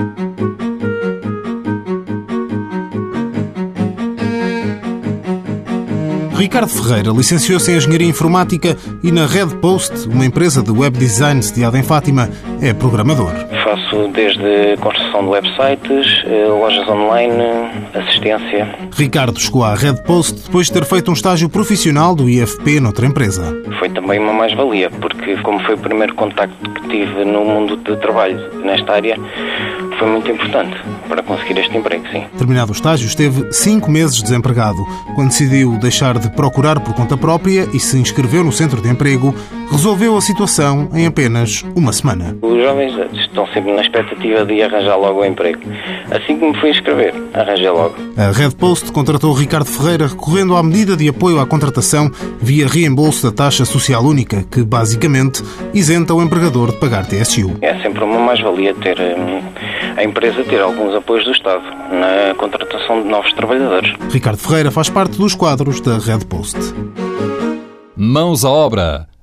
Thank you. Ricardo Ferreira licenciou-se em Engenharia Informática e na Red Post, uma empresa de web design sediada em Fátima, é programador. Faço desde construção de websites, eh, lojas online, assistência. Ricardo chegou à Red Post depois de ter feito um estágio profissional do IFP noutra empresa. Foi também uma mais-valia, porque como foi o primeiro contacto que tive no mundo de trabalho nesta área, foi muito importante para conseguir este emprego, sim. Terminado o estágio, esteve cinco meses desempregado. Quando decidiu deixar de procurar por conta própria e se inscreveu no centro de emprego, resolveu a situação em apenas uma semana. Os jovens estão sempre na expectativa de arranjar logo o emprego. Assim que me fui inscrever, arranjei logo. A Red Post contratou Ricardo Ferreira recorrendo à medida de apoio à contratação via reembolso da taxa social única, que basicamente isenta o empregador de pagar TSU. É sempre uma mais-valia ter hum, a empresa ter alguns apoios do Estado na contratação de novos trabalhadores. Ricardo Ferreira faz parte dos quadros da Red Post. Mãos à obra,